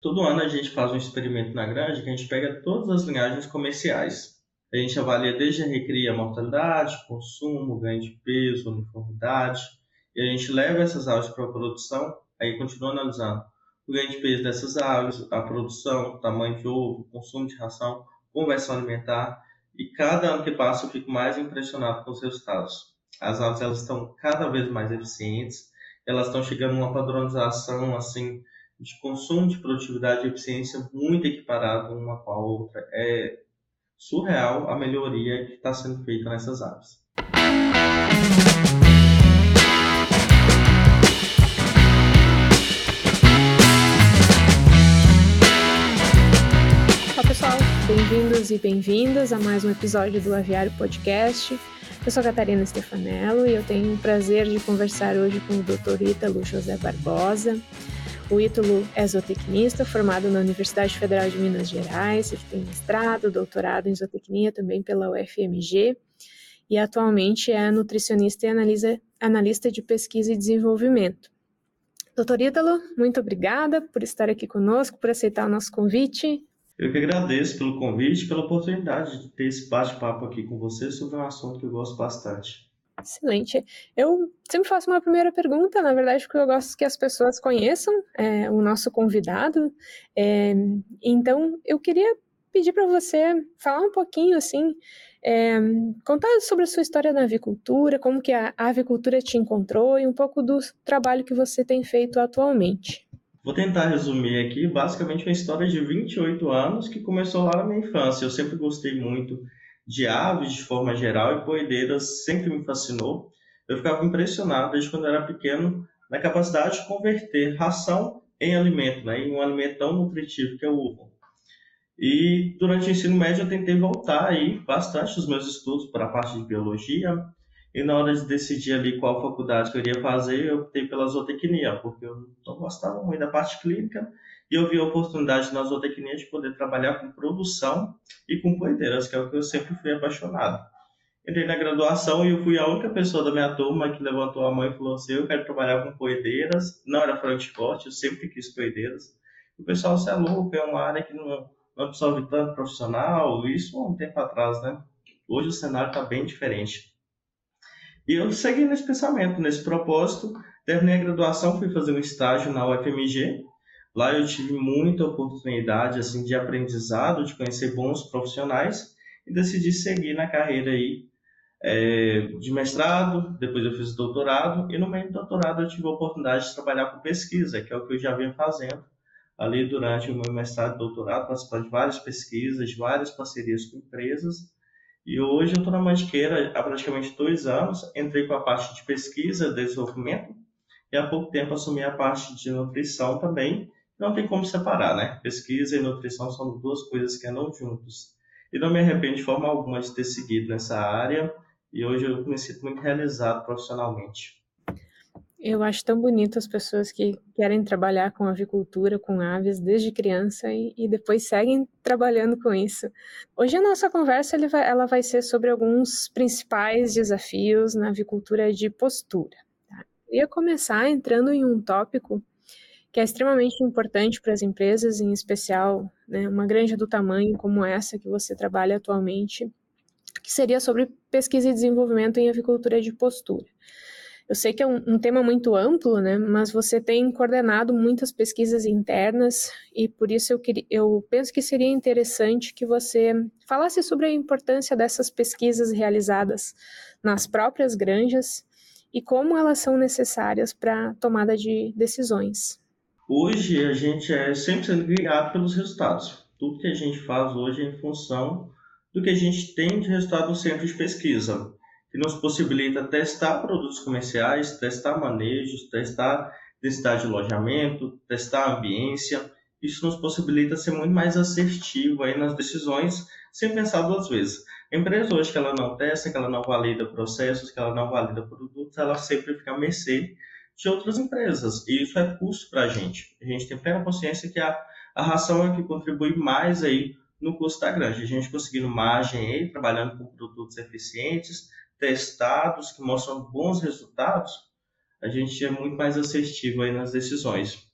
Todo ano a gente faz um experimento na granja que a gente pega todas as linhagens comerciais. A gente avalia desde a recria, mortalidade, consumo, ganho de peso, uniformidade, e a gente leva essas aves para a produção, aí continua analisando o ganho de peso dessas aves, a produção, tamanho de ovo, consumo de ração, conversão alimentar, e cada ano que passa eu fico mais impressionado com os resultados. As aves elas estão cada vez mais eficientes, elas estão chegando a uma padronização assim de consumo de produtividade e eficiência muito equiparado uma com a outra. É surreal a melhoria que está sendo feita nessas aves. Olá pessoal, bem-vindos e bem-vindas a mais um episódio do Aviário Podcast. Eu sou Catarina Stefanello e eu tenho o prazer de conversar hoje com o Dr. Ítalo José Barbosa. O Ítalo é zootecnista, formado na Universidade Federal de Minas Gerais, ele tem mestrado, doutorado em zootecnia também pela UFMG e atualmente é nutricionista e analisa, analista de pesquisa e desenvolvimento. Doutor Ítalo, muito obrigada por estar aqui conosco, por aceitar o nosso convite. Eu que agradeço pelo convite, pela oportunidade de ter esse bate-papo aqui com você sobre um assunto que eu gosto bastante. Excelente. Eu sempre faço uma primeira pergunta, na verdade, porque eu gosto que as pessoas conheçam é, o nosso convidado. É, então, eu queria pedir para você falar um pouquinho, assim, é, contar sobre a sua história na avicultura, como que a avicultura te encontrou e um pouco do trabalho que você tem feito atualmente. Vou tentar resumir aqui, basicamente, uma história de 28 anos que começou lá na minha infância. Eu sempre gostei muito de aves de forma geral e poedeiras sempre me fascinou. Eu ficava impressionado desde quando era pequeno na capacidade de converter ração em alimento, né, em um alimento tão nutritivo que é o ovo. E durante o ensino médio eu tentei voltar aí bastante os meus estudos para a parte de biologia, e na hora de decidir ali qual faculdade que eu iria fazer, eu optei pela zootecnia, porque eu não gostava muito da parte clínica e eu vi a oportunidade na zootecnia de poder trabalhar com produção e com poedeiras, que é o que eu sempre fui apaixonado. Entrei na graduação e eu fui a única pessoa da minha turma que levantou a mão e falou assim: Eu quero trabalhar com poedeiras. Não era forte, eu sempre quis poedeiras. O pessoal, você é louco, é uma área que não, não absorve tanto profissional. Isso há um tempo atrás, né? Hoje o cenário está bem diferente. E eu segui nesse pensamento, nesse propósito. Terminei a graduação, fui fazer um estágio na UFMG, Lá eu tive muita oportunidade assim de aprendizado, de conhecer bons profissionais e decidi seguir na carreira aí é, de mestrado, depois eu fiz doutorado e no meio do doutorado eu tive a oportunidade de trabalhar com pesquisa, que é o que eu já vinha fazendo ali durante o meu mestrado e doutorado, participando de várias pesquisas, de várias parcerias com empresas. E hoje eu estou na Mantiqueira há praticamente dois anos, entrei com a parte de pesquisa, desenvolvimento, e há pouco tempo assumi a parte de nutrição também, não tem como separar, né? Pesquisa e nutrição são duas coisas que andam juntos. E não me arrependo de forma alguma de ter seguido nessa área e hoje eu me sinto muito realizado profissionalmente. Eu acho tão bonito as pessoas que querem trabalhar com avicultura, com aves desde criança e, e depois seguem trabalhando com isso. Hoje a nossa conversa vai, ela vai ser sobre alguns principais desafios na avicultura de postura. Tá? Eu ia começar entrando em um tópico que é extremamente importante para as empresas, em especial né, uma granja do tamanho como essa que você trabalha atualmente, que seria sobre pesquisa e desenvolvimento em avicultura de postura. Eu sei que é um, um, tema muito amplo, né, mas você tem coordenado muitas pesquisas internas e por isso eu, queria, eu penso que seria interessante que você falasse sobre a importância dessas pesquisas realizadas nas próprias granjas e como elas são necessárias para a tomada de decisões. Hoje a gente é sempre sendo guiado pelos resultados. Tudo que a gente faz hoje é em função do que a gente tem de resultado no centro de pesquisa, que nos possibilita testar produtos comerciais, testar manejos, testar densidade de alojamento, testar ambiência. Isso nos possibilita ser muito mais assertivo aí nas decisões, sem pensar duas vezes. A empresa hoje que ela não testa, que ela não valida processos, que ela não valida produtos, ela sempre fica a mercê de outras empresas. E isso é custo para a gente. A gente tem plena consciência que a, a ração é que contribui mais aí no custo da granja. A gente conseguindo margem aí, trabalhando com produtos eficientes, testados, que mostram bons resultados, a gente é muito mais assertivo aí nas decisões.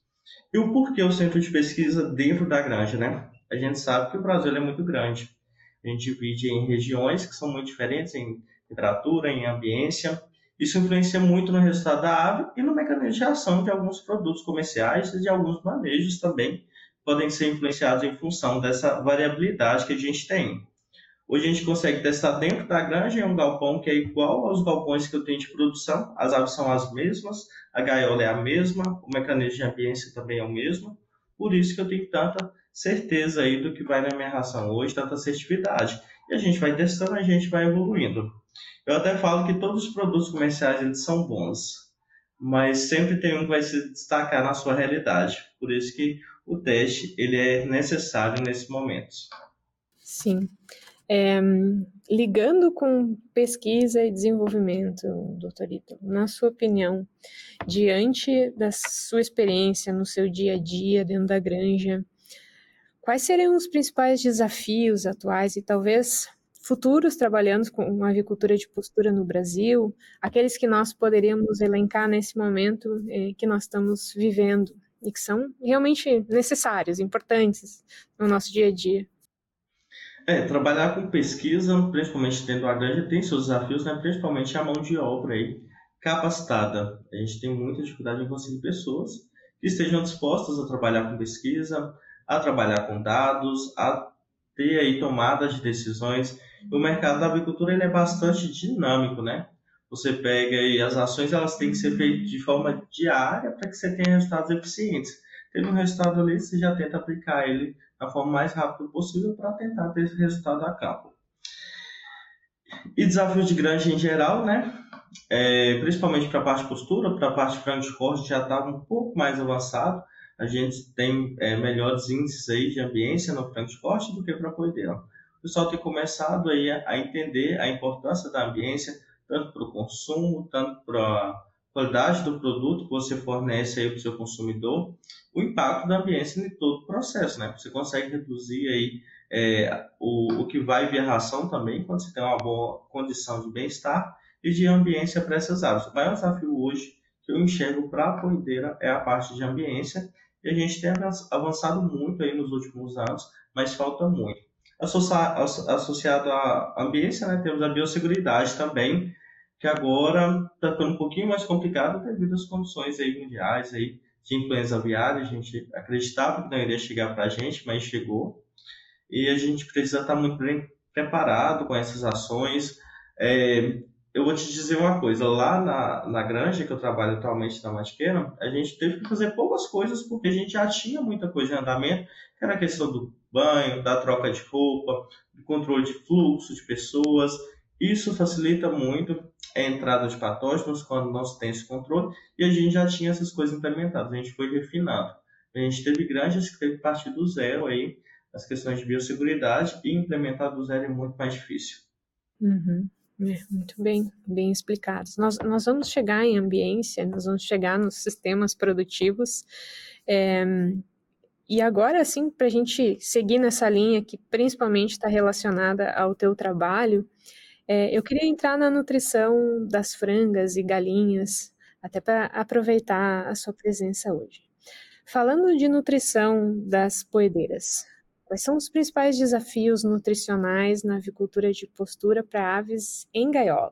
E o porquê o centro de pesquisa dentro da granja, né? A gente sabe que o Brasil é muito grande. A gente divide em regiões que são muito diferentes em temperatura, em ambiência. Isso influencia muito no resultado da ave e no mecanismo de ação de alguns produtos comerciais e de alguns manejos também podem ser influenciados em função dessa variabilidade que a gente tem. Hoje a gente consegue testar dentro da granja em um galpão que é igual aos galpões que eu tenho de produção. As aves são as mesmas, a gaiola é a mesma, o mecanismo de ambiência também é o mesmo. Por isso que eu tenho tanta certeza aí do que vai na minha ração hoje, tanta assertividade. E a gente vai testando, a gente vai evoluindo. Eu até falo que todos os produtos comerciais eles são bons, mas sempre tem um que vai se destacar na sua realidade. Por isso que o teste ele é necessário nesse momento. Sim. É, ligando com pesquisa e desenvolvimento, doutor Ito, na sua opinião, diante da sua experiência no seu dia a dia dentro da granja, quais seriam os principais desafios atuais e talvez futuros trabalhando com uma avicultura de postura no Brasil, aqueles que nós poderíamos elencar nesse momento eh, que nós estamos vivendo e que são realmente necessários, importantes no nosso dia a dia? É, trabalhar com pesquisa, principalmente dentro da granja, tem seus desafios, né? principalmente a mão de obra aí, capacitada. A gente tem muita dificuldade em conseguir pessoas que estejam dispostas a trabalhar com pesquisa, a trabalhar com dados, a ter aí tomadas de decisões. O mercado da agricultura ele é bastante dinâmico, né? Você pega aí as ações, elas têm que ser feitas de forma diária para que você tenha resultados eficientes. Tendo um resultado ali, você já tenta aplicar ele da forma mais rápida possível para tentar ter esse resultado a cabo. E desafios de grande em geral, né? É, principalmente para a parte postura, para a parte frango de corte já estava um pouco mais avançado. A gente tem é, melhores índices aí de ambiência no frango de corte do que para a poedeira. Pessoal tem começado aí a, a entender a importância da ambiência, tanto para o consumo, tanto para a qualidade do produto que você fornece aí para o seu consumidor, o impacto da ambiência em todo o processo, né? Você consegue reduzir aí é, o, o que vai via ração também, quando você tem uma boa condição de bem-estar e de ambiência para essas aves. O maior desafio hoje que eu enxergo para a poideira é a parte de ambiência e a gente tem avançado muito aí nos últimos anos, mas falta muito. Associado à ambiência, né, temos a biosseguridade também, que agora está ficando um pouquinho mais complicado devido às condições aí mundiais aí de influenza aviária. A gente acreditava que não iria chegar para a gente, mas chegou. E a gente precisa estar tá muito bem preparado com essas ações. É, eu vou te dizer uma coisa, lá na, na granja que eu trabalho atualmente na Matiqueira, a gente teve que fazer poucas coisas porque a gente já tinha muita coisa em andamento, que era a questão do banho, da troca de roupa, do controle de fluxo de pessoas. Isso facilita muito a entrada de patógenos quando não se tem esse controle e a gente já tinha essas coisas implementadas, a gente foi refinando. A gente teve granjas que teve que partir do zero aí, as questões de biosseguridade e implementar do zero é muito mais difícil. Uhum. É, muito bem, bem explicados. Nós, nós vamos chegar em ambiência, nós vamos chegar nos sistemas produtivos. É, e agora, assim, para a gente seguir nessa linha que principalmente está relacionada ao teu trabalho, é, eu queria entrar na nutrição das frangas e galinhas, até para aproveitar a sua presença hoje. Falando de nutrição das poedeiras, Quais são os principais desafios nutricionais na avicultura de postura para aves em gaiola?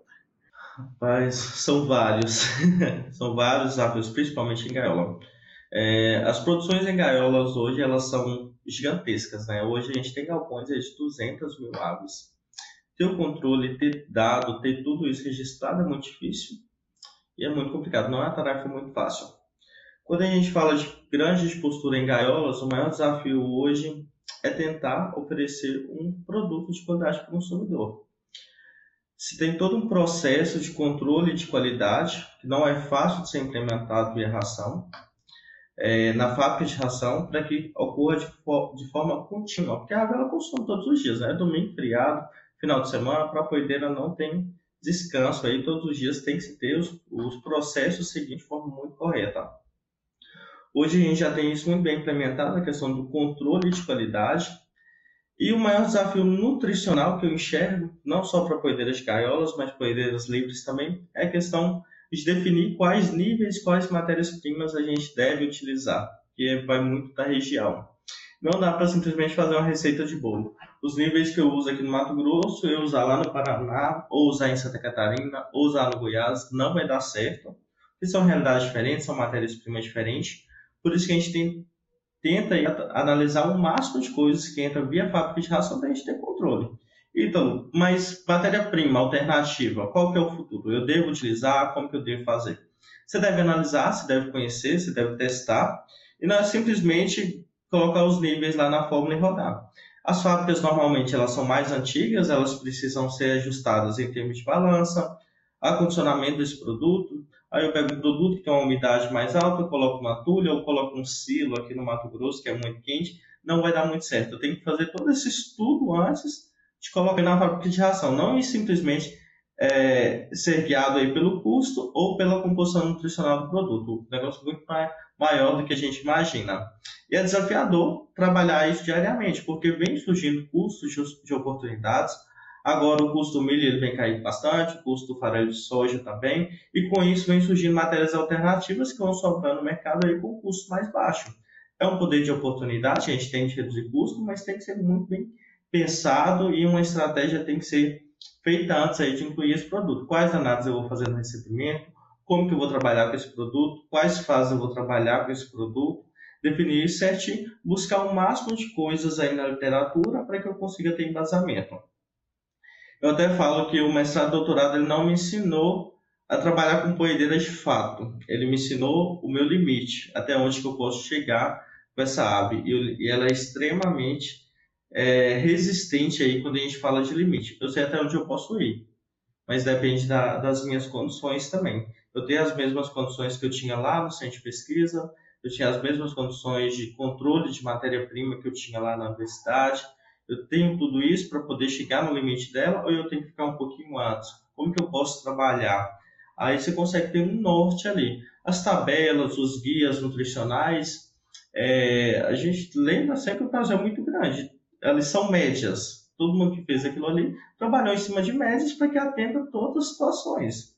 Rapaz, são vários. são vários desafios, principalmente em gaiola. É, as produções em gaiolas hoje elas são gigantescas, né? Hoje a gente tem galpões de 200 mil aves. Ter o controle, ter dado, ter tudo isso registrado é muito difícil e é muito complicado. Não é uma tarefa muito fácil. Quando a gente fala de grandes de postura em gaiolas, o maior desafio hoje é tentar oferecer um produto de qualidade para o consumidor. Se tem todo um processo de controle de qualidade, que não é fácil de ser implementado via ração, é, na fábrica de ração, para que ocorra de, de, forma contínua, porque a ave consome todos os dias, né? domingo, feriado, final de semana, para a poedeira não tem descanso, aí todos os dias tem que ter os, os processos seguintes de forma muito correta. Hoje a gente já tem isso muito bem implementado, a questão do controle de qualidade. E o maior desafio nutricional que eu enxergo, não só para poedeiras de gaiolas, mas poedeiras livres também, é a questão de definir quais níveis, quais matérias-primas a gente deve utilizar. porque vai muito da região. Não dá para simplesmente fazer uma receita de bolo. Os níveis que eu uso aqui no Mato Grosso, eu usar lá no Paraná, ou usar em Santa Catarina, ou usar no Goiás, não vai dar certo. Porque são realidades diferentes, são matérias-primas diferentes. Por isso que a gente tem, tenta analisar o máximo de coisas que entram via fábrica de ração para a gente ter controle. Então, mas matéria-prima alternativa, qual que é o futuro? Eu devo utilizar? Como que eu devo fazer? Você deve analisar, você deve conhecer, você deve testar, e não é simplesmente colocar os níveis lá na fórmula e rodar. As fábricas normalmente elas são mais antigas, elas precisam ser ajustadas em termos de balança, acondicionamento desse produto. Aí eu pego um produto que tem uma umidade mais alta, eu coloco uma tulha ou coloco um silo aqui no Mato Grosso, que é muito quente, não vai dar muito certo. Eu tenho que fazer todo esse estudo antes de colocar na fábrica de ração, não simplesmente é, ser guiado aí pelo custo ou pela composição nutricional do produto. Um negócio muito maior do que a gente imagina. E é desafiador trabalhar isso diariamente, porque vem surgindo custos de oportunidades. Agora o custo do milho vem caindo bastante, o custo do farelo de soja também, e com isso vem surgindo matérias alternativas que vão sobrando no mercado aí com custo mais baixo. É um poder de oportunidade, a gente tem que reduzir custo, mas tem que ser muito bem pensado e uma estratégia tem que ser feita antes aí de incluir esse produto. Quais análises eu vou fazer no recebimento? Como que eu vou trabalhar com esse produto? Quais fases eu vou trabalhar com esse produto? Definir certinho, buscar o máximo de coisas aí na literatura para que eu consiga ter embasamento. Eu até falo que o mestrado e doutorado ele não me ensinou a trabalhar com poedeiras de fato. Ele me ensinou o meu limite, até onde que eu posso chegar com essa ave. E ela é extremamente é, resistente aí quando a gente fala de limite. Eu sei até onde eu posso ir, mas depende da, das minhas condições também. Eu tenho as mesmas condições que eu tinha lá no centro de pesquisa, eu tinha as mesmas condições de controle de matéria-prima que eu tinha lá na universidade. Eu tenho tudo isso para poder chegar no limite dela ou eu tenho que ficar um pouquinho antes? Como que eu posso trabalhar? Aí você consegue ter um norte ali. As tabelas, os guias nutricionais, é, a gente lembra sempre que o prazo é muito grande elas são médias. Todo mundo que fez aquilo ali trabalhou em cima de médias para que atenda todas as situações.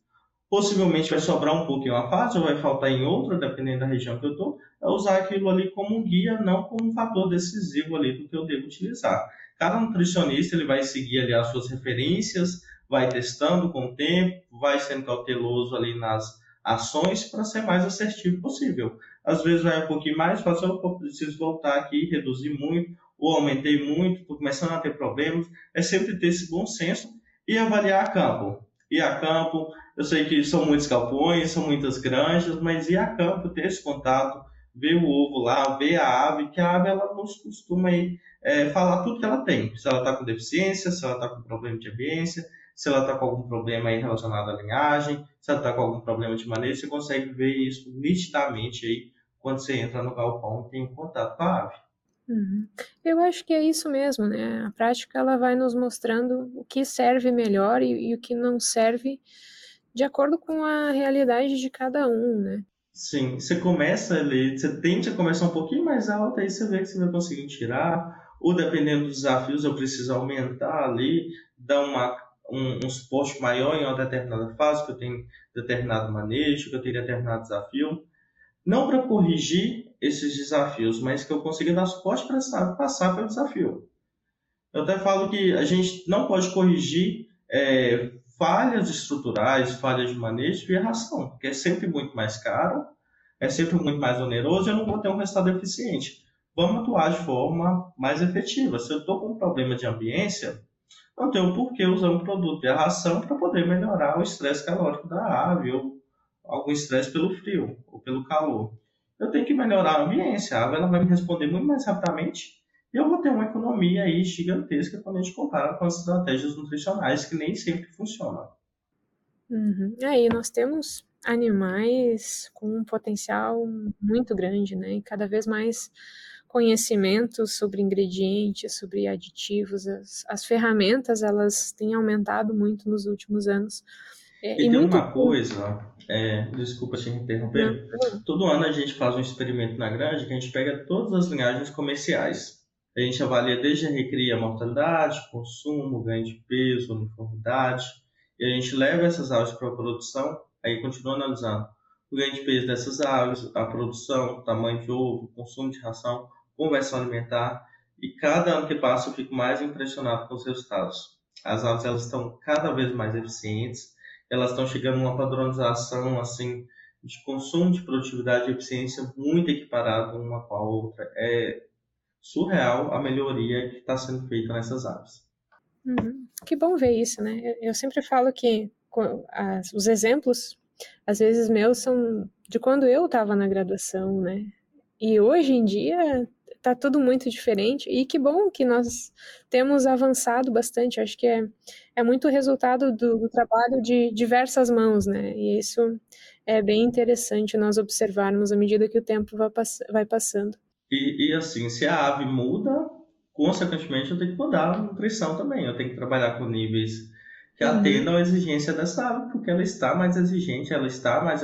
Possivelmente vai sobrar um em uma fase ou vai faltar em outra, dependendo da região que eu estou. É usar aquilo ali como um guia, não como um fator decisivo ali do que eu devo utilizar. Cada nutricionista ele vai seguir ali as suas referências, vai testando com o tempo, vai sendo cauteloso ali nas ações para ser mais assertivo possível. Às vezes vai um pouquinho mais, faz eu preciso voltar aqui, reduzir muito, ou aumentei muito, estou começando a ter problemas, é sempre ter esse bom senso e avaliar a campo. Ir a campo, eu sei que são muitos galpões, são muitas granjas, mas ir a campo, ter esse contato, ver o ovo lá, ver a ave, que a ave ela nos costuma aí, é, falar tudo que ela tem. Se ela está com deficiência, se ela está com problema de ambiência, se ela está com algum problema aí relacionado à linhagem, se ela está com algum problema de manejo, você consegue ver isso nitidamente aí quando você entra no galpão e tem um contato com a ave. Uhum. Eu acho que é isso mesmo, né? A prática ela vai nos mostrando o que serve melhor e, e o que não serve de acordo com a realidade de cada um, né? Sim, você começa ali, você tende a começar um pouquinho mais alto, aí você vê que você vai conseguir tirar, ou dependendo dos desafios, eu preciso aumentar ali, dar uma, um, um suporte maior em uma determinada fase, que eu tenho determinado manejo, que eu tenho determinado desafio. Não para corrigir esses desafios, mas que eu consiga dar suporte para passar pelo desafio. Eu até falo que a gente não pode corrigir é, falhas estruturais, falhas de manejo e erração, porque é sempre muito mais caro, é sempre muito mais oneroso e eu não vou ter um resultado eficiente. Vamos atuar de forma mais efetiva. Se eu estou com um problema de ambiência, não tenho por que usar um produto de ração para poder melhorar o estresse calórico da ave ou algum estresse pelo frio ou pelo calor eu tenho que melhorar a ambiência. A água ela vai me responder muito mais rapidamente e eu vou ter uma economia aí gigantesca quando a gente compara com as estratégias nutricionais que nem sempre funcionam. Uhum. Aí nós temos animais com um potencial muito grande, né? E cada vez mais conhecimentos sobre ingredientes, sobre aditivos, as, as ferramentas elas têm aumentado muito nos últimos anos. É, e, e tem muito... uma coisa, é, desculpa te interromper, não. todo ano a gente faz um experimento na grande que a gente pega todas as linhagens comerciais. A gente avalia desde a recria mortalidade, consumo, ganho de peso, uniformidade, e a gente leva essas aves para a produção, aí continua analisando o ganho de peso dessas aves, a produção, tamanho de ovo, consumo de ração, conversão alimentar, e cada ano que passa eu fico mais impressionado com os resultados. As aves elas estão cada vez mais eficientes, elas estão chegando a uma padronização assim de consumo de produtividade e eficiência muito equiparado uma com a outra. É surreal a melhoria que está sendo feita nessas aves. Uhum. Que bom ver isso, né? Eu, sempre falo que as, os exemplos, às vezes meus, são de quando eu estava na graduação, né? E hoje em dia está tudo muito diferente. E que bom que nós temos avançado bastante. Acho que é, é muito resultado do, do trabalho de diversas mãos, né? E isso é bem interessante nós observarmos à medida que o tempo vai, pass vai passando. E, e, assim, se a ave muda, consequentemente eu tenho que mudar a nutrição também. Eu tenho que trabalhar com níveis que uhum. atendam a exigência dessa ave, porque ela está mais exigente, ela está mais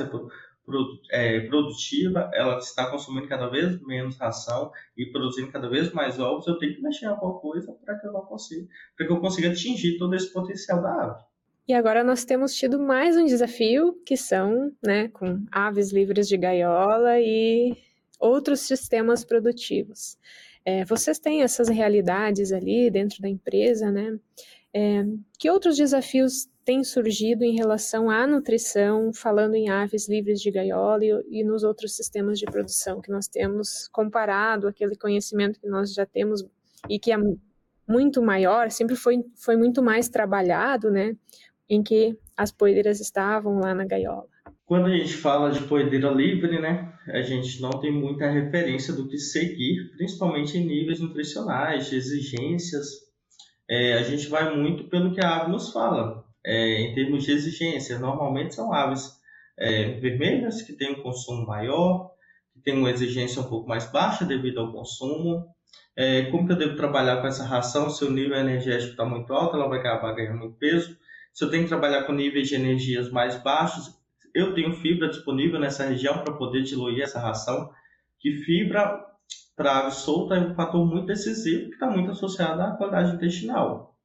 é, produtiva, ela está consumindo cada vez menos ração e produzindo cada vez mais ovos, eu tenho que mexer em alguma coisa para que eu não consiga, para que eu consiga atingir todo esse potencial da ave. E agora nós temos tido mais um desafio, que são, né, com aves livres de gaiola e outros sistemas produtivos. É, vocês têm essas realidades ali dentro da empresa, né? É, que outros desafios têm surgido em relação à nutrição, falando em aves livres de gaiola e, e nos outros sistemas de produção que nós temos, comparado aquele conhecimento que nós já temos e que é muito maior, sempre foi, foi muito mais trabalhado, né? Em que as poeiras estavam lá na gaiola. Quando a gente fala de poedeira livre, né, a gente não tem muita referência do que seguir, principalmente em níveis nutricionais, de exigências. É, a gente vai muito pelo que a ave nos fala, é, em termos de exigência. Normalmente são aves é, vermelhas, que têm um consumo maior, que têm uma exigência um pouco mais baixa devido ao consumo. É, como que eu devo trabalhar com essa ração? Se o nível energético está muito alto, ela vai acabar ganhando muito peso. Se eu tenho que trabalhar com níveis de energias mais baixos, eu tenho fibra disponível nessa região para poder diluir essa ração, que fibra para ave solta é um fator muito decisivo que está muito associado à qualidade intestinal.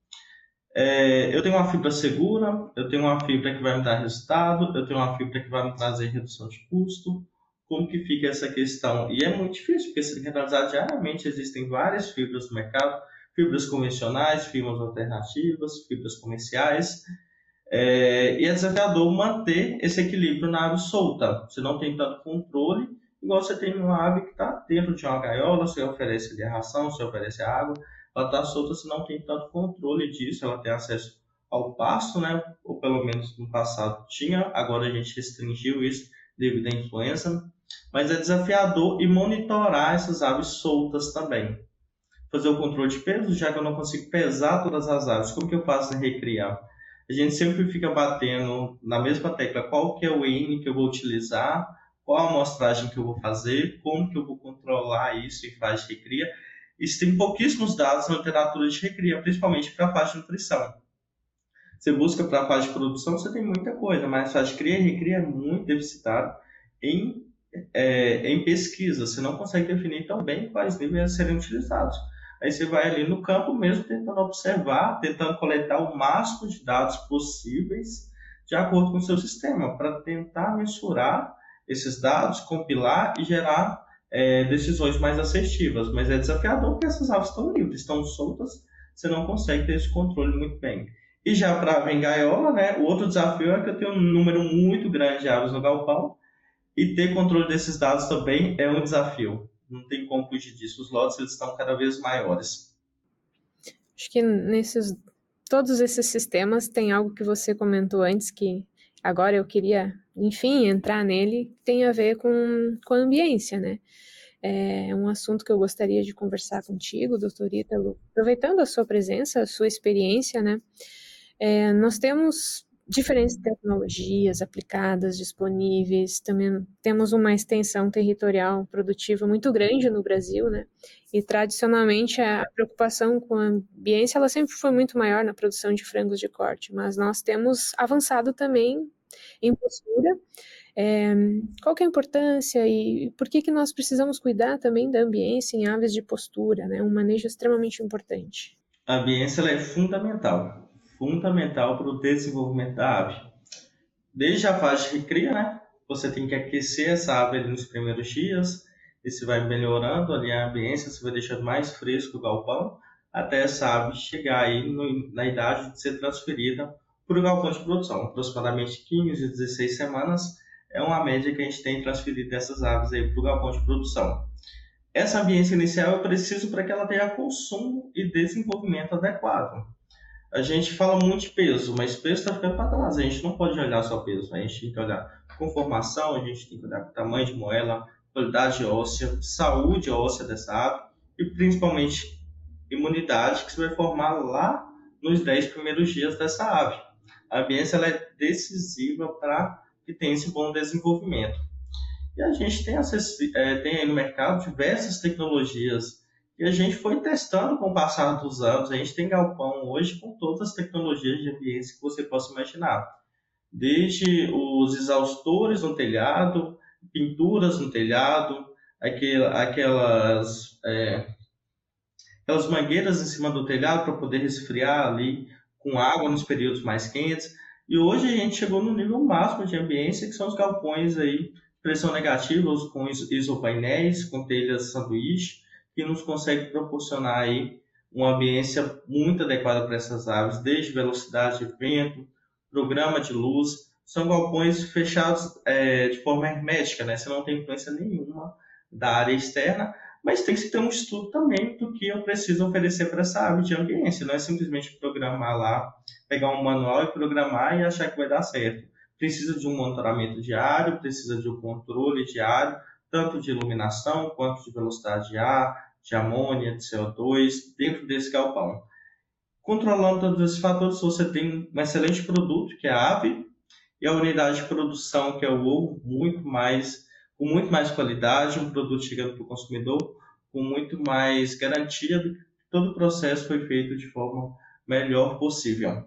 É, eu tenho uma fibra segura, eu tenho uma fibra que vai me dar resultado, eu tenho uma fibra que vai me trazer redução de custo. Como que fica essa questão? E é muito difícil, porque se tem que analisar diariamente, existem várias fibras no mercado, fibras convencionais, fibras alternativas, fibras comerciais, é, e é desafiador manter esse equilíbrio na ave solta. Você não tem tanto controle, igual você tem uma ave que está dentro de uma gaiola, você oferece a ração, você oferece a água, ela está solta, você não tem tanto controle disso, ela tem acesso ao pasto, né? ou pelo menos no passado tinha, agora a gente restringiu isso devido à influenza, mas é desafiador e monitorar essas aves soltas também. Fazer o controle de peso, já que eu não consigo pesar todas as aves, como que eu faço em recriar? A gente sempre fica batendo na mesma tecla qual que é o N que eu vou utilizar, qual a amostragem que eu vou fazer, como que eu vou controlar isso em fase de recria. Isso tem pouquíssimos dados na literatura de recria, principalmente para a fase de nutrição. Você busca para a fase de produção, você tem muita coisa, mas a fase de cria e recria é muito deficitário em, é, em pesquisa. Você não consegue definir tão bem quais níveis serem utilizados. Aí você vai ali no campo mesmo tentando observar, tentando coletar o máximo de dados possíveis de acordo com o seu sistema, para tentar mensurar esses dados, compilar e gerar é, decisões mais assertivas. Mas é desafiador porque essas aves estão livres, estão soltas, você não consegue ter esse controle muito bem. E já para a gaiola, né, o outro desafio é que eu tenho um número muito grande de aves no galpão e ter controle desses dados também é um desafio não tem como fugir disso. Os lotes eles estão cada vez maiores. Acho que nesses todos esses sistemas tem algo que você comentou antes que agora eu queria, enfim, entrar nele, tem a ver com, com a ambiência, né? É um assunto que eu gostaria de conversar contigo, doutor Ítalo, aproveitando a sua presença, a sua experiência, né? É, nós temos diferentes tecnologias aplicadas, disponíveis. Também temos uma extensão territorial produtiva muito grande no Brasil, né? E tradicionalmente a preocupação com a ambiência ela sempre foi muito maior na produção de frangos de corte, mas nós temos avançado também em postura. É, qual que é a importância e por que que nós precisamos cuidar também da ambiência em aves de postura, né? Um manejo extremamente importante. A ambiência é fundamental fundamental para o desenvolvimento da ave. Desde a fase de recria, né? você tem que aquecer essa ave nos primeiros dias, você vai melhorando ali a ambiência, você vai deixando mais fresco o galpão, até essa ave chegar aí no, na idade de ser transferida para o galpão de produção. Aproximadamente 15 a 16 semanas é uma média que a gente tem transferido dessas aves aí para o galpão de produção. Essa ambiência inicial é preciso para que ela tenha consumo e desenvolvimento adequado. A gente fala muito de peso, mas peso está ficando para trás. A gente não pode olhar só peso, a gente tem que olhar conformação, a gente tem que olhar tamanho de moela, qualidade óssea, saúde óssea dessa ave e principalmente imunidade que você vai formar lá nos 10 primeiros dias dessa ave. A ambiência é decisiva para que tenha esse bom desenvolvimento. E a gente tem, é, tem aí no mercado diversas tecnologias e a gente foi testando com o passar dos anos. A gente tem galpão hoje com todas as tecnologias de ambiência que você possa imaginar. Desde os exaustores no telhado, pinturas no telhado, aquelas, é, aquelas mangueiras em cima do telhado para poder resfriar ali com água nos períodos mais quentes. E hoje a gente chegou no nível máximo de ambiência, que são os galpões aí, pressão negativa, com isopainéis, com telhas sanduíche, que nos consegue proporcionar aí uma ambiência muito adequada para essas aves, desde velocidade de vento, programa de luz, são galpões fechados é, de forma hermética, né? Você não tem influência nenhuma da área externa, mas tem que ter um estudo também do que eu preciso oferecer para essa ave de ambiência. Não é simplesmente programar lá, pegar um manual e programar e achar que vai dar certo. Precisa de um monitoramento diário, precisa de um controle diário, tanto de iluminação quanto de velocidade de ar, de amônia, de CO2, dentro desse galpão. Controlando todos esses fatores, você tem um excelente produto, que é a ave, e a unidade de produção, que é o ovo, muito mais, com muito mais qualidade, um produto chegando para o consumidor com muito mais garantia de que todo o processo foi feito de forma melhor possível.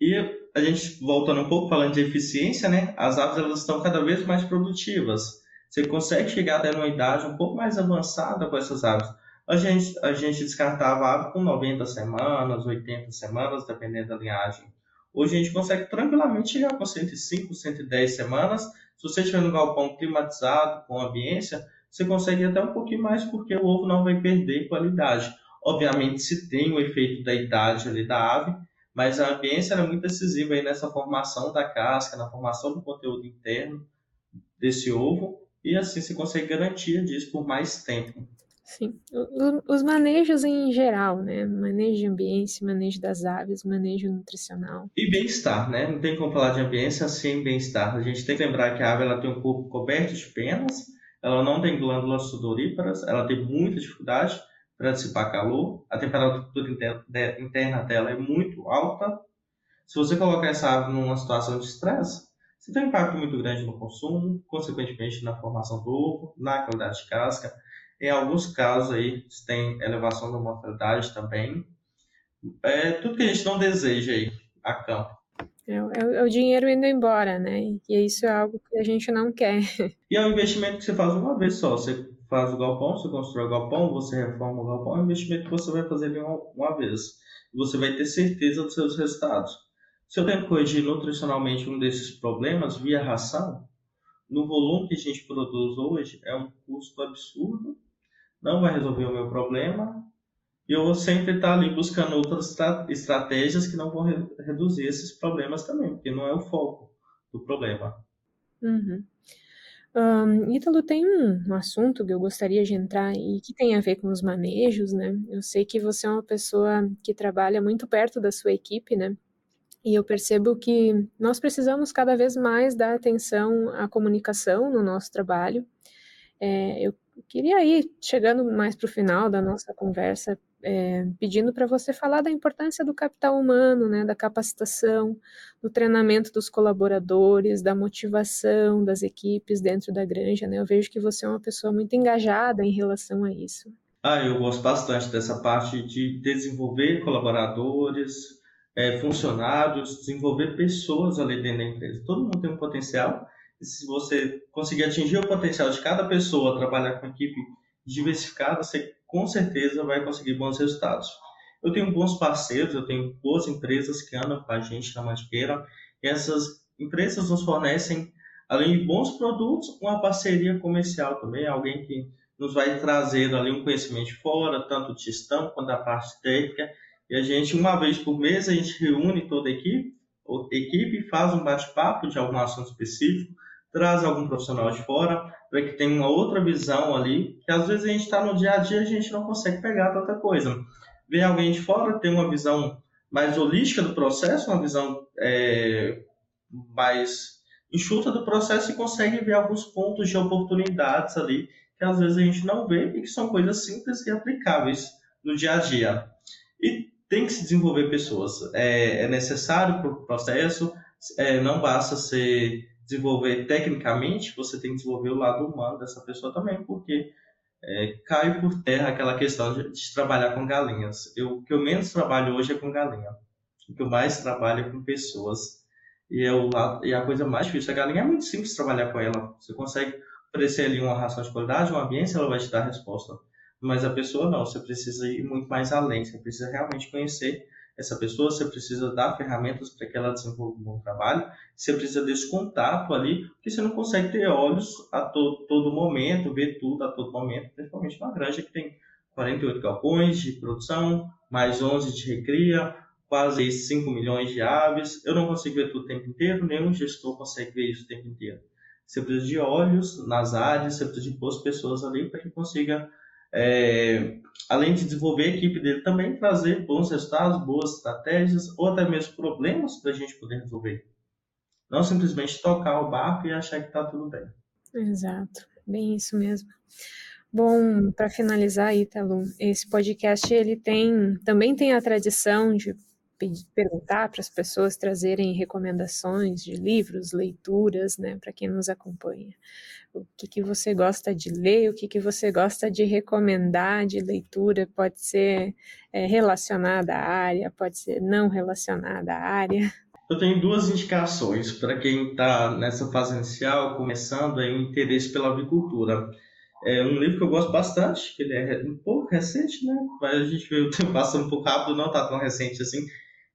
E a gente, voltando um pouco, falando de eficiência, né? as aves elas estão cada vez mais produtivas. Você consegue chegar até uma idade um pouco mais avançada com essas aves. A gente, a gente descartava a ave com 90 semanas, 80 semanas, dependendo da linhagem. Hoje a gente consegue tranquilamente chegar com 105, 110 semanas. Se você estiver no galpão climatizado, com ambiência, você consegue até um pouquinho mais, porque o ovo não vai perder qualidade. Obviamente, se tem o efeito da idade ali da ave, mas a ambiência é muito decisiva aí nessa formação da casca, na formação do conteúdo interno desse ovo, e assim você consegue garantia disso por mais tempo. Sim, os manejos em geral, né? Manejo de ambiência, manejo das aves, manejo nutricional. E bem-estar, né? Não tem como falar de ambiência sem bem-estar. A gente tem que lembrar que a ave ela tem um corpo coberto de penas, ela não tem glândulas sudoríparas, ela tem muita dificuldade para dissipar calor, a temperatura interna dela é muito alta. Se você colocar essa ave numa situação de estresse, você tem um impacto muito grande no consumo, consequentemente na formação do ovo, na qualidade de casca, em alguns casos aí tem elevação da mortalidade também. É tudo que a gente não deseja aí a campo. É, é, é, o dinheiro indo embora, né? E isso é algo que a gente não quer. E é um investimento que você faz uma vez só. Você faz o galpão, você constrói o galpão, você reforma o galpão, é um investimento que você vai fazer uma, uma vez. Você vai ter certeza dos seus resultados. Se eu tenho que corrigir nutricionalmente um desses problemas via ração, no volume que a gente produz hoje, é um custo absurdo não vai resolver o meu problema. E eu vou sempre estar ali buscando outras estratégias que não vão re reduzir esses problemas também, porque não é o foco do problema. Uhum. Um, Ítalo, tem um, assunto que eu gostaria de entrar e que tem a ver com os manejos, né? Eu sei que você é uma pessoa que trabalha muito perto da sua equipe, né? E eu percebo que nós precisamos cada vez mais dar atenção à comunicação no nosso trabalho. É, eu queria ir chegando mais para o final da nossa conversa, é, pedindo para você falar da importância do capital humano, né, da capacitação, do treinamento dos colaboradores, da motivação das equipes dentro da granja. Né? Eu vejo que você é uma pessoa muito engajada em relação a isso. Ah, eu gosto bastante dessa parte de desenvolver colaboradores, é, funcionários, desenvolver pessoas ali dentro da empresa. Todo mundo tem um potencial se você conseguir atingir o potencial de cada pessoa, trabalhar com equipe diversificada, você com certeza vai conseguir bons resultados. Eu tenho bons parceiros, eu tenho boas empresas que andam com a gente na Mantiqueira, e essas empresas nos fornecem além de bons produtos, uma parceria comercial também, alguém que nos vai trazer ali um conhecimento fora, tanto de gestão quanto da parte técnica. E a gente, uma vez por mês, a gente reúne toda a equipe, equipe faz um bate-papo de algum assunto específico, traz algum profissional de fora, para que tenha uma outra visão ali, que às vezes a gente está no dia a dia a gente não consegue pegar tanta coisa. Vem alguém de fora, tem uma visão mais holística do processo, uma visão é, mais enxuta do processo e consegue ver alguns pontos de oportunidades ali que às vezes a gente não vê e que são coisas simples e aplicáveis no dia a dia. Tem que se desenvolver pessoas. É, é necessário para o processo, é, não basta se desenvolver tecnicamente, você tem que desenvolver o lado humano dessa pessoa também, porque é, cai por terra aquela questão de, de, trabalhar com galinhas. Eu, o que eu menos trabalho hoje é com galinha. O que eu mais trabalho é com pessoas. E, é o, e a coisa mais difícil, a galinha é muito simples trabalhar com ela. Você consegue oferecer ali uma ração de qualidade, um ambiente, ela vai te dar resposta. Mas a pessoa não, você precisa ir muito mais além, você precisa realmente conhecer essa pessoa, você precisa dar ferramentas para que ela desenvolva um bom trabalho, você precisa desse contato ali, porque você não consegue ter olhos a to todo momento, ver tudo a todo momento, principalmente numa granja que tem 48 galpões de produção, mais 11 de recria, quase 5 milhões de aves. Eu não consigo ver tudo o tempo inteiro, nenhum gestor consegue ver isso o tempo inteiro. Você precisa de olhos nas áreas, você precisa de boas pessoas ali para que consiga é, além de desenvolver a equipe dele, também trazer bons resultados, boas estratégias ou até mesmo problemas para a gente poder resolver. Não simplesmente tocar o barco e achar que está tudo bem. Exato, bem isso mesmo. Bom, para finalizar, Ítalo, esse podcast ele tem também tem a tradição de perguntar para as pessoas trazerem recomendações de livros, leituras, né, para quem nos acompanha. O que, que você gosta de ler, o que, que você gosta de recomendar de leitura, pode ser é, relacionada à área, pode ser não relacionada à área. Eu tenho duas indicações para quem está nessa fase inicial, começando aí, o interesse pela agricultura. É um livro que eu gosto bastante, que ele é um pouco recente, né? Mas a gente veio passando um pouco rápido, não está tão recente assim,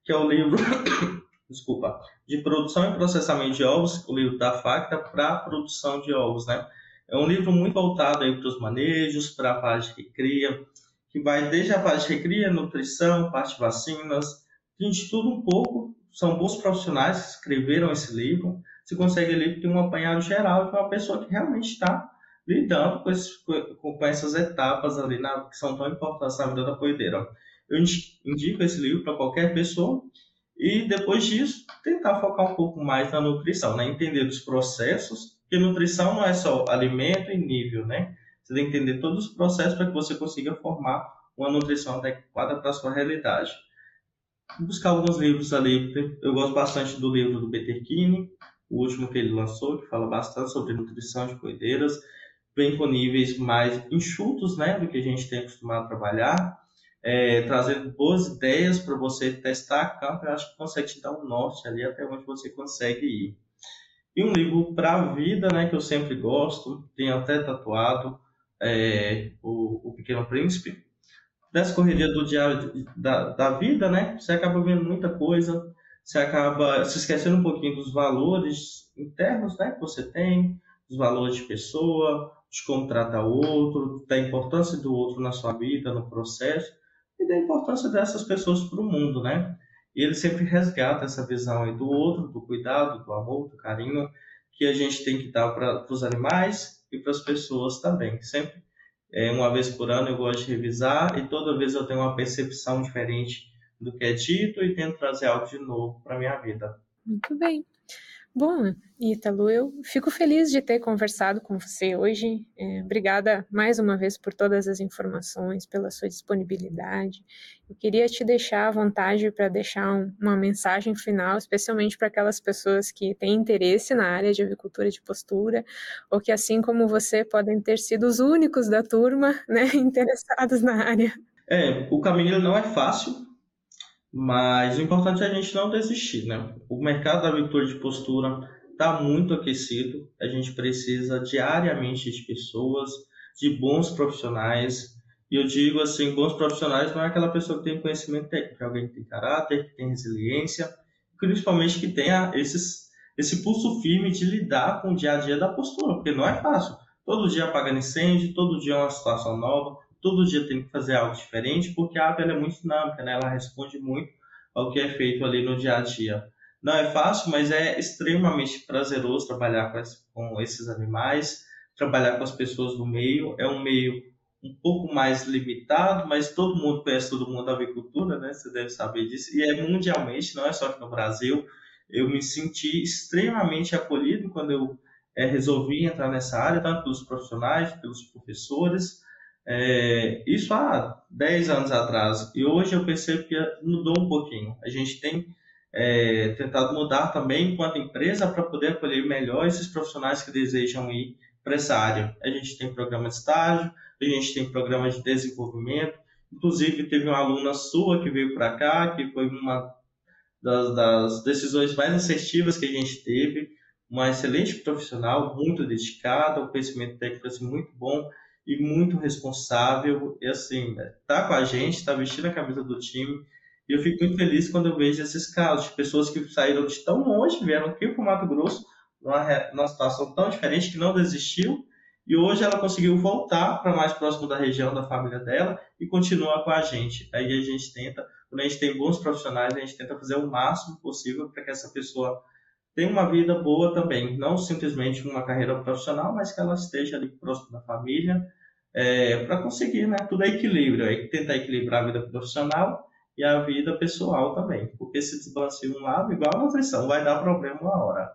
que é o livro, desculpa, de produção e processamento de ovos, o livro da Facta para a produção de ovos, né? É um livro muito voltado aí para os manejos, para a fase de recria, que vai desde a fase de recria, nutrição, parte de vacinas, tem de tudo um pouco. São bons profissionais que escreveram esse livro. Você consegue ali ter um apanhado geral de uma pessoa que realmente está lidando com, esse, com, essas etapas ali na, que são tão importantes na vida da poedeira. Eu indico esse livro para qualquer pessoa e depois disso tentar focar um pouco mais na nutrição, né? entender os processos, porque nutrição não é só alimento e nível, né? Você tem que entender todos os processos para que você consiga formar uma nutrição adequada para a sua realidade. Buscar alguns livros ali, eu gosto bastante do livro do Peter Kine, o último que ele lançou, que fala bastante sobre nutrição de coideiras, bem com níveis mais enxutos, né, do que a gente tem acostumado a trabalhar, é, trazendo boas ideias para você testar campo, eu acho que consegue te dar um norte ali até onde você consegue ir. E um livro para a vida, né, que eu sempre gosto, tenho até tatuado, é, o, o Pequeno Príncipe. Dessa correria do diário da, da vida, né, você acaba vendo muita coisa, você acaba se esquecendo um pouquinho dos valores internos né, que você tem, dos valores de pessoa, de como trata o outro, da importância do outro na sua vida, no processo e da importância dessas pessoas para o mundo, né? E ele sempre resgata essa visão aí do outro, do cuidado, do amor, do carinho que a gente tem que dar para os animais e para as pessoas também. Sempre, é, uma vez por ano, eu gosto de revisar e toda vez eu tenho uma percepção diferente do que é dito e tento trazer algo de novo para minha vida. Muito bem. Bom, Ítalo, eu fico feliz de ter conversado com você hoje. É, obrigada mais uma vez por todas as informações, pela sua disponibilidade. Eu queria te deixar à vontade para deixar um, uma mensagem final, especialmente para aquelas pessoas que têm interesse na área de avicultura de postura, ou que, assim como você, podem ter sido os únicos da turma né, interessados na área. É, o caminho não é fácil, mas o importante é a gente não desistir, né? O mercado da avicultura de postura está muito aquecido. A gente precisa diariamente de pessoas, de bons profissionais. E eu digo assim, bons profissionais não é aquela pessoa que tem conhecimento técnico, é alguém que tem caráter, que tem resiliência, principalmente que tenha esses, esse pulso firme de lidar com o dia a dia da postura, porque não é fácil. Todo dia apagando incêndio, todo dia é uma situação nova, todo dia tem que fazer algo diferente, porque a ave é muito dinâmica, né? ela responde muito ao que é feito ali no dia a dia. Não é fácil, mas é extremamente prazeroso trabalhar com, com esses animais, trabalhar com as pessoas do meio. É um meio um pouco mais limitado, mas todo mundo conhece todo mundo da avicultura, né? Você deve saber disso. E é mundialmente, não é só aqui no Brasil. Eu me senti extremamente acolhido quando eu é, resolvi entrar nessa área, tanto pelos profissionais, pelos professores. É, isso há 10 anos atrás. E hoje eu percebo que mudou um pouquinho. A gente tem é, tentado mudar também enquanto empresa para poder acolher melhor esses profissionais que desejam ir para essa área. A gente tem programa de estágio, a gente tem programa de desenvolvimento. Inclusive, teve uma aluna sua que veio para cá, que foi uma das, das, decisões mais assertivas que a gente teve. Uma excelente profissional, muito dedicada, o conhecimento técnico assim, muito bom e muito responsável. E assim, tá com a gente, tá vestindo a camisa do time. E eu fico muito feliz quando eu vejo esses casos de pessoas que saíram de tão longe, vieram aqui para o Mato Grosso, numa, numa situação tão diferente, que não desistiu e hoje ela conseguiu voltar para mais próximo da região da família dela e continua com a gente. Aí a gente tenta, quando a gente tem bons profissionais, a gente tenta fazer o máximo possível para que essa pessoa tenha uma vida boa também, não simplesmente uma carreira profissional, mas que ela esteja ali próximo da família, é, para conseguir, né? Tudo é equilíbrio, é tentar equilibrar a vida profissional e a vida pessoal também, porque se desbalanceia um lado, igual a nutrição, vai dar problema uma hora.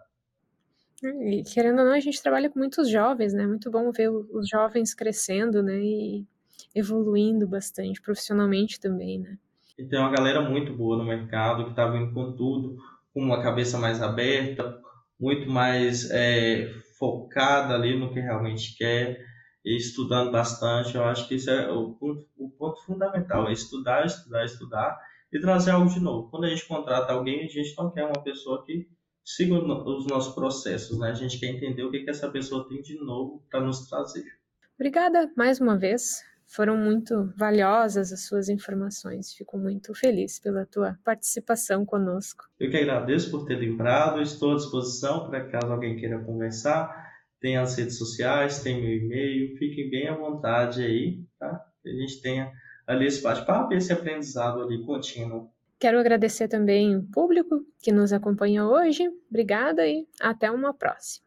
E querendo ou não, a gente trabalha com muitos jovens, né? Muito bom ver os jovens crescendo, né? E evoluindo bastante, profissionalmente também, né? E tem uma galera muito boa no mercado que tá vindo com tudo, com uma cabeça mais aberta, muito mais é, focada ali no que realmente quer, e estudando bastante. Eu acho que isso é o ponto, o ponto fundamental, é estudar, estudar, estudar e trazer algo de novo. Quando a gente contrata alguém, a gente não quer uma pessoa que siga os nossos processos, né? A gente quer entender o que, que essa pessoa tem de novo para nos trazer. Obrigada mais uma vez. Foram muito valiosas as suas informações. Fico muito feliz pela tua participação conosco. Eu que agradeço por ter lembrado. Estou à disposição para caso alguém queira conversar. Tem as redes sociais, tem meu e-mail. Fiquem bem à vontade aí, tá? Que a gente tenha ali esse bate-papo e esse aprendizado ali contínuo. Quero agradecer também o público que nos acompanha hoje. Obrigada e até uma próxima.